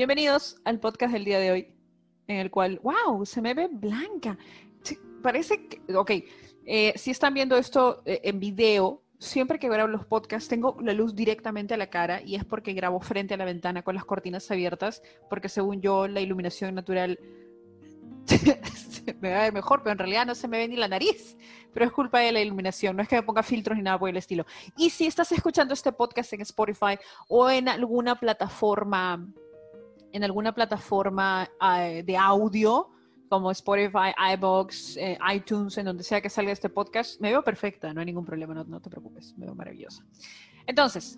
Bienvenidos al podcast del día de hoy, en el cual, wow, se me ve blanca. Parece que, ok, eh, si están viendo esto eh, en video, siempre que grabo los podcasts tengo la luz directamente a la cara y es porque grabo frente a la ventana con las cortinas abiertas, porque según yo la iluminación natural me va a ver mejor, pero en realidad no se me ve ni la nariz, pero es culpa de la iluminación, no es que me ponga filtros ni nada por el estilo. Y si estás escuchando este podcast en Spotify o en alguna plataforma, en alguna plataforma uh, de audio, como Spotify, iBox, eh, iTunes, en donde sea que salga este podcast, me veo perfecta, no hay ningún problema, no, no te preocupes, me veo maravillosa. Entonces,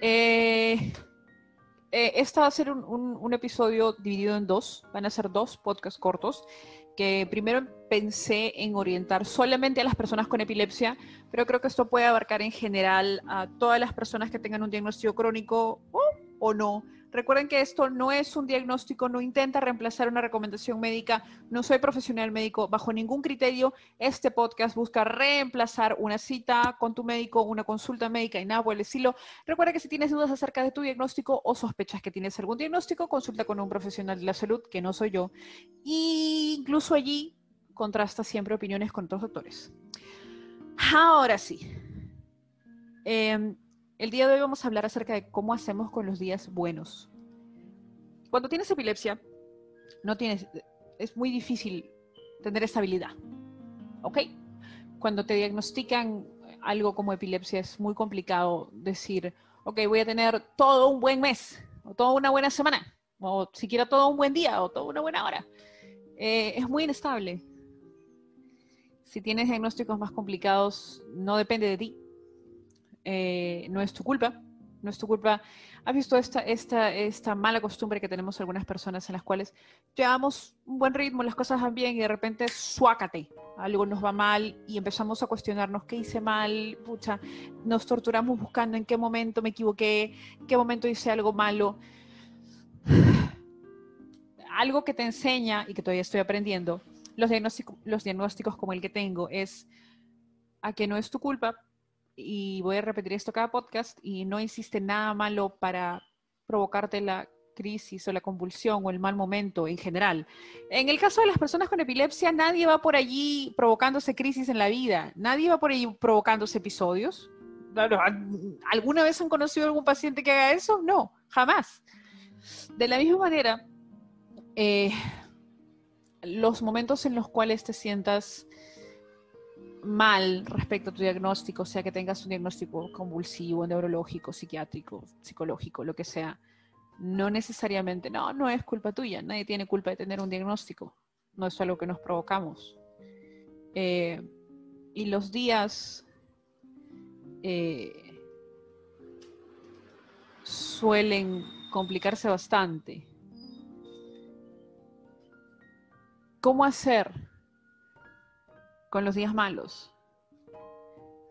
eh, eh, este va a ser un, un, un, episodio dividido en dos, van a ser dos podcasts cortos, que primero pensé en orientar solamente a las personas con epilepsia, pero creo que esto puede abarcar en general a todas las personas que tengan un diagnóstico crónico o, o no, Recuerden que esto no es un diagnóstico, no intenta reemplazar una recomendación médica, no soy profesional médico, bajo ningún criterio este podcast busca reemplazar una cita con tu médico, una consulta médica y nada el estilo. Recuerda que si tienes dudas acerca de tu diagnóstico o sospechas que tienes algún diagnóstico, consulta con un profesional de la salud, que no soy yo. E incluso allí contrasta siempre opiniones con otros doctores. Ahora sí. Eh, el día de hoy vamos a hablar acerca de cómo hacemos con los días buenos. Cuando tienes epilepsia, no tienes, es muy difícil tener estabilidad. ¿Ok? Cuando te diagnostican algo como epilepsia es muy complicado decir, ok, voy a tener todo un buen mes, o toda una buena semana, o siquiera todo un buen día, o toda una buena hora. Eh, es muy inestable. Si tienes diagnósticos más complicados, no depende de ti, eh, no es tu culpa, no es tu culpa. ¿Has visto esta, esta, esta mala costumbre que tenemos algunas personas en las cuales llevamos un buen ritmo, las cosas van bien y de repente suácate, algo nos va mal y empezamos a cuestionarnos qué hice mal, pucha, nos torturamos buscando en qué momento me equivoqué, qué momento hice algo malo. Algo que te enseña y que todavía estoy aprendiendo, los los diagnósticos como el que tengo, es a que no es tu culpa, y voy a repetir esto cada podcast, y no existe nada malo para provocarte la crisis o la convulsión o el mal momento en general. En el caso de las personas con epilepsia, nadie va por allí provocándose crisis en la vida, nadie va por allí provocándose episodios. ¿Alguna vez han conocido algún paciente que haga eso? No, jamás. De la misma manera, eh, los momentos en los cuales te sientas mal respecto a tu diagnóstico, sea que tengas un diagnóstico convulsivo, neurológico, psiquiátrico, psicológico, lo que sea, no necesariamente, no, no es culpa tuya, nadie tiene culpa de tener un diagnóstico, no es algo que nos provocamos. Eh, y los días eh, suelen complicarse bastante. ¿Cómo hacer? Con los días malos?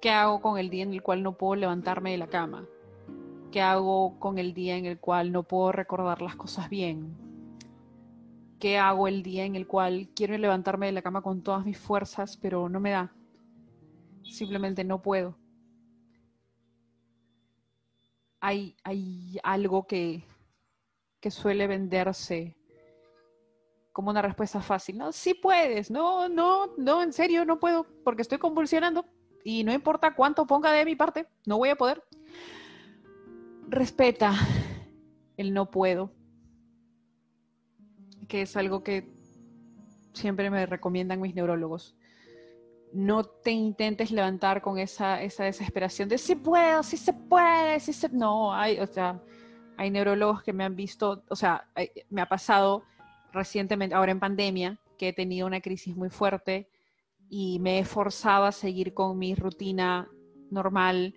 ¿Qué hago con el día en el cual no puedo levantarme de la cama? ¿Qué hago con el día en el cual no puedo recordar las cosas bien? ¿Qué hago el día en el cual quiero levantarme de la cama con todas mis fuerzas, pero no me da? Simplemente no puedo. Hay, hay algo que, que suele venderse como una respuesta fácil. No, sí puedes. No, no, no, en serio, no puedo porque estoy convulsionando y no importa cuánto ponga de mi parte, no voy a poder. Respeta el no puedo, que es algo que siempre me recomiendan mis neurólogos. No te intentes levantar con esa, esa desesperación de sí puedo, sí se puede, sí se... No, hay, o sea, hay neurólogos que me han visto, o sea, me ha pasado recientemente, ahora en pandemia, que he tenido una crisis muy fuerte y me he forzado a seguir con mi rutina normal.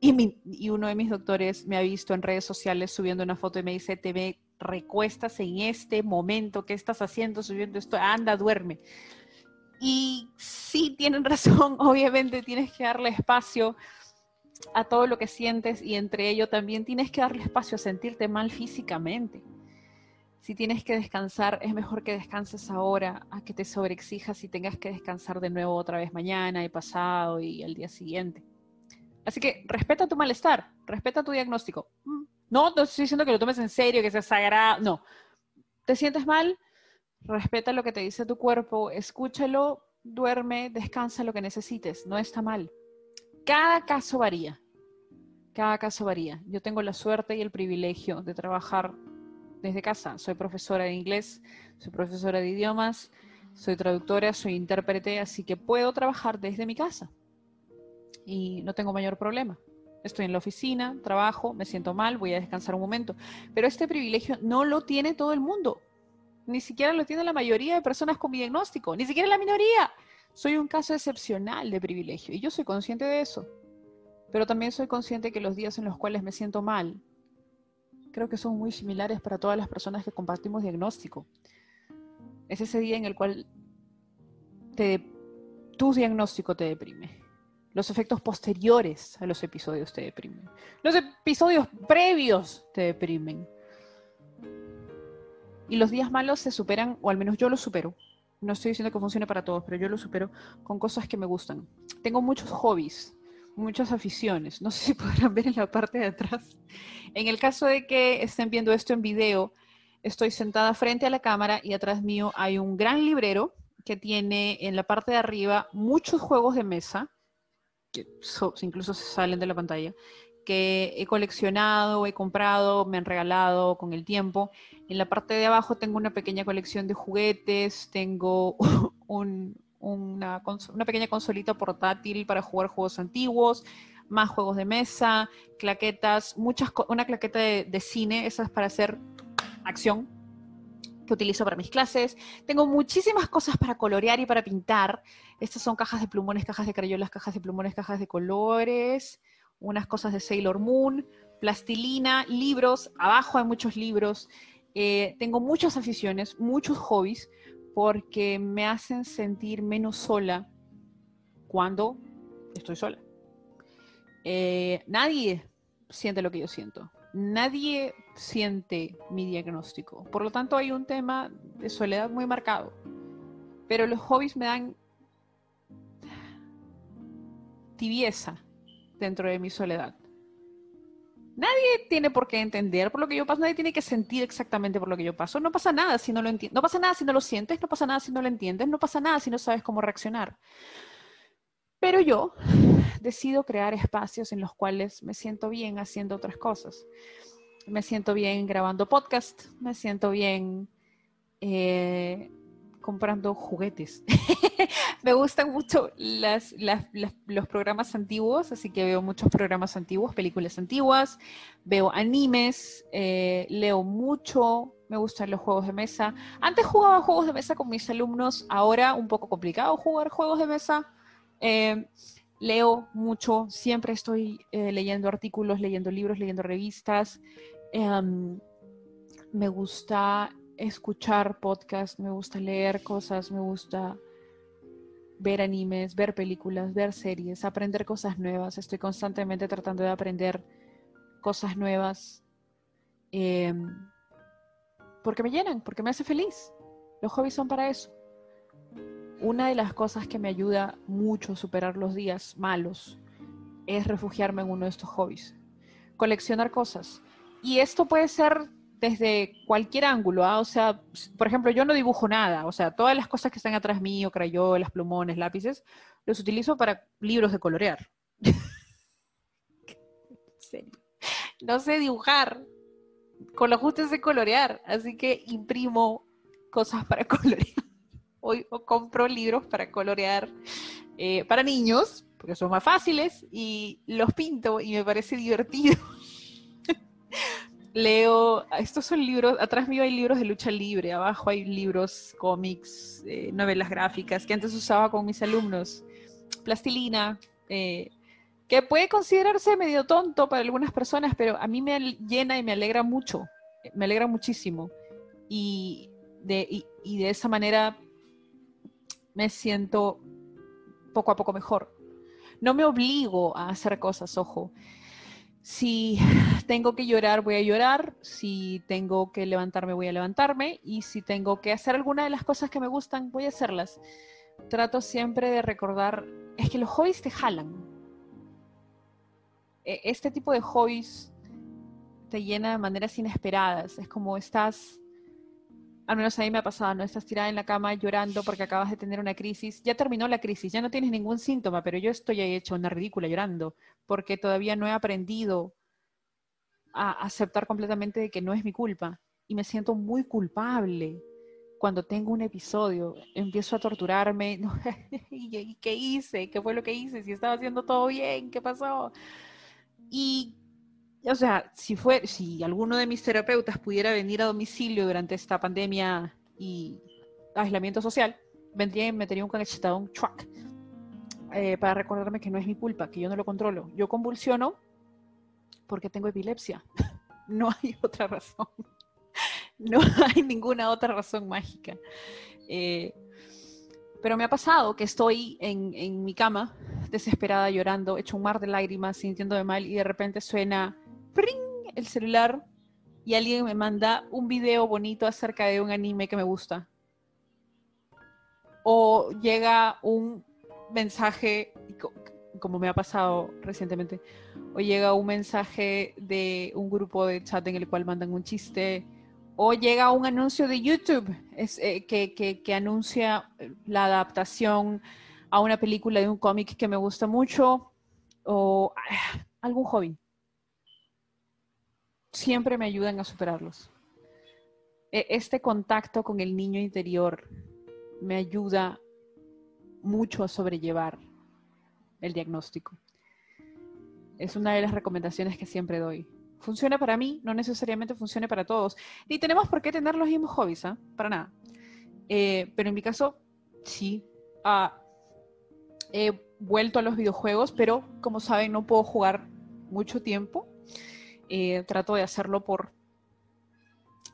Y, y, uno de mis doctores me ha visto en redes sociales subiendo una foto y me dice, te me recuestas en este momento, ¿qué estás haciendo subiendo esto? Anda, duerme. Y sí, tienen razón, obviamente tienes que darle espacio a todo lo que sientes y entre ello también tienes que darle espacio a sentirte mal físicamente si tienes que descansar, es mejor que descanses ahora a que te sobreexijas y tengas que descansar de nuevo otra vez mañana y pasado y al día siguiente. Así que respeta tu malestar, respeta tu diagnóstico. Mm, No, no estoy diciendo que lo tomes en serio, que sea sagrado, no. ¿Te sientes mal? Respeta lo que te dice tu cuerpo, escúchalo, duerme, descansa lo que necesites, no está mal. Cada caso varía, cada caso varía. Yo tengo la suerte y el privilegio de trabajar desde casa. Soy profesora de inglés, soy profesora de idiomas, soy traductora, soy intérprete, así que puedo trabajar desde mi casa y no tengo mayor problema. Estoy en la oficina, trabajo, me siento mal, voy a descansar un momento. Pero este privilegio no lo tiene todo el mundo. Ni siquiera lo tiene la mayoría de personas con mi diagnóstico, ni siquiera la minoría. Soy un caso excepcional de privilegio y yo soy consciente de eso. Pero también soy consciente que los días en los cuales me siento mal, creo que son muy similares para todas las personas que compartimos diagnóstico. Es ese día en el cual tu diagnóstico te deprime los efectos posteriores a los episodios te deprimen. Los episodios previos te deprimen. Y los días malos se superan, o al menos yo los supero. No estoy diciendo que funcione para todos, pero yo los supero con cosas que me gustan. Tengo muchos hobbies, muchas aficiones. No sé si podrán ver en la parte de atrás. En el caso de que estén viendo esto en video, estoy sentada frente a la cámara y atrás mío hay un gran librero que tiene en la parte de arriba muchos juegos de mesa que incluso salen de la pantalla, que he coleccionado, he comprado, me han regalado con el tiempo. En la parte de abajo tengo una pequeña colección de juguetes, tengo una, pequeña consolita portátil para jugar juegos antiguos, más juegos de mesa, claquetas, muchas, una claqueta de, de cine, esa es para hacer acción, que utilizo para mis clases. Tengo muchísimas cosas para colorear y para pintar. Estas son cajas de plumones, cajas de crayolas, cajas de plumones, cajas de colores, unas cosas de Sailor Moon, plastilina, libros. Abajo hay muchos libros. Eh, tengo muchas aficiones, muchos hobbies, porque me hacen sentir menos sola cuando estoy sola. Eh, nadie siente lo que yo siento nadie siente mi diagnóstico. Por lo tanto, hay un tema de soledad muy marcado. Pero los hobbies me dan tibieza dentro de mi soledad. Nadie tiene por qué entender por lo que yo paso, nadie tiene que sentir exactamente por lo que yo paso. No pasa nada si no lo entiendes, no pasa nada si no lo sientes, no pasa nada si no lo entiendes, no pasa nada si no sabes cómo reaccionar. Pero yo decido crear espacios en los cuales me siento bien haciendo otras cosas. Me siento bien grabando podcast, me siento bien eh, comprando juguetes. me gustan mucho los programas antiguos, así que veo muchos programas antiguos, películas antiguas, veo animes, eh, leo mucho, me gustan los juegos de mesa. Antes jugaba juegos de mesa con mis alumnos, ahora un poco complicado jugar juegos de mesa. Eh, leo mucho, siempre estoy eh, leyendo artículos, leyendo libros, leyendo revistas. Em, me gusta escuchar podcasts, me gusta leer cosas, me gusta ver animes, ver películas, ver series, aprender cosas nuevas. Estoy constantemente tratando de aprender cosas nuevas em, porque me llenan, porque me hace feliz. Los hobbies son para eso una de las cosas que me ayuda mucho a superar los días malos es refugiarme en uno de estos hobbies. Coleccionar cosas. Y esto puede ser desde cualquier ángulo, ¿ah? o sea, por ejemplo, yo no dibujo nada, o sea, todas las cosas que están atrás mío, crayolas, plumones, lápices, los utilizo para libros de colorear. No sé dibujar, con los ajustes de colorear, así que imprimo cosas para colorear hoy compro libros para colorear eh, para niños, porque son más fáciles, y los pinto y me parece divertido. Leo, estos son libros, atrás mío hay libros de lucha libre, abajo hay libros, cómics, eh, novelas gráficas que antes usaba con mis alumnos, plastilina, eh, que puede considerarse medio tonto para algunas personas, pero a mí me llena y me alegra mucho, me alegra muchísimo. Y de, y de esa manera me siento poco a poco mejor. No me obligo a hacer cosas, ojo. Si tengo que llorar, voy a llorar. Si tengo que levantarme, voy a levantarme. Y si tengo que hacer alguna de las cosas que me gustan, voy a hacerlas. Trato siempre de recordar, es que los hobbies te jalan. E, este tipo de hobbies te llena de maneras inesperadas. Es como estás, al menos a mí me ha pasado, ¿no? Estás tirada en la cama llorando porque acabas de tener una crisis. Ya terminó la crisis, ya no tienes ningún síntoma, pero yo estoy ahí hecho una ridícula llorando porque todavía no he aprendido a aceptar completamente de que no es mi culpa. Y me siento muy culpable cuando tengo un episodio, empiezo a torturarme, ¿y qué hice? ¿Qué fue lo que hice? Si estaba haciendo todo bien, ¿qué pasó? Y, o sea, si, fue, si alguno de mis terapeutas pudiera venir a domicilio durante esta pandemia y aislamiento social, vendría y metería un un truck eh, para recordarme que no es mi culpa, que yo no lo controlo. Yo convulsiono porque tengo epilepsia. no hay otra razón. No hay ninguna otra razón mágica. Eh, pero me ha pasado que estoy en, mi cama, desesperada, llorando, hecho un mar de lágrimas, sintiéndome mal, y de repente suena el celular y alguien me manda un video bonito acerca de un anime que me gusta. O llega un mensaje, como me ha pasado recientemente, o llega un mensaje de un grupo de chat en el cual mandan un chiste o llega un anuncio de YouTube eh, que, anuncia la adaptación a una película de un cómic que me gusta mucho o ah, algún hobby. Siempre me ayudan a superarlos. E, este contacto con el niño interior me ayuda mucho a sobrellevar el diagnóstico. Es una de las recomendaciones que siempre doy funciona para mí, no necesariamente funcione para todos. Ni tenemos por qué tener los mismos hobbies, ¿ah? Para nada. Eh, pero en mi caso, sí. Ah, he vuelto a los videojuegos, pero como saben, no puedo jugar mucho tiempo. Eh, trato de hacerlo por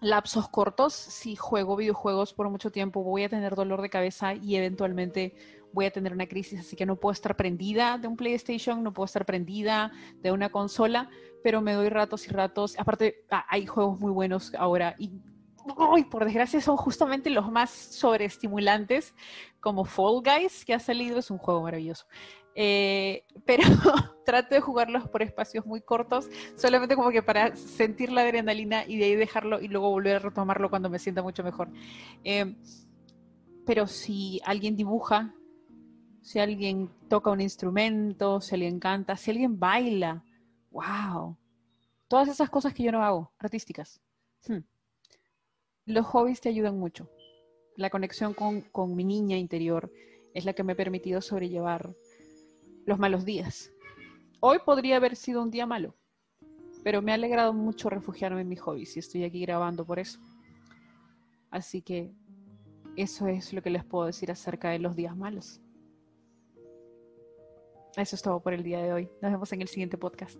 lapsos cortos. Si juego videojuegos por mucho tiempo, voy a tener dolor de cabeza y eventualmente voy a tener una crisis, así que no puedo estar prendida de un PlayStation, no puedo estar prendida de una consola, pero me doy ratos y ratos. Aparte, ah, hay juegos muy buenos ahora y por desgracia son justamente los más sobreestimulantes, como Fall Guys, que ha salido, es un juego maravilloso. Eh, pero trato de jugarlos por espacios muy cortos, solamente como que para sentir la adrenalina y de ahí dejarlo y luego volver a retomarlo cuando me sienta mucho mejor. Eh, pero si alguien dibuja, si alguien toca un instrumento, si alguien canta, si alguien baila. ¡Wow! Todas esas cosas que yo no hago, artísticas. Hmm. Los hobbies te ayudan mucho. La conexión con, con mi niña interior es la que me ha permitido sobrellevar los malos días. Hoy podría haber sido un día malo, pero me ha alegrado mucho refugiarme en mis hobbies y estoy aquí grabando por eso. Así que eso es lo que les puedo decir acerca de los días malos. Eso es todo por el día de hoy. Nos vemos en el siguiente podcast.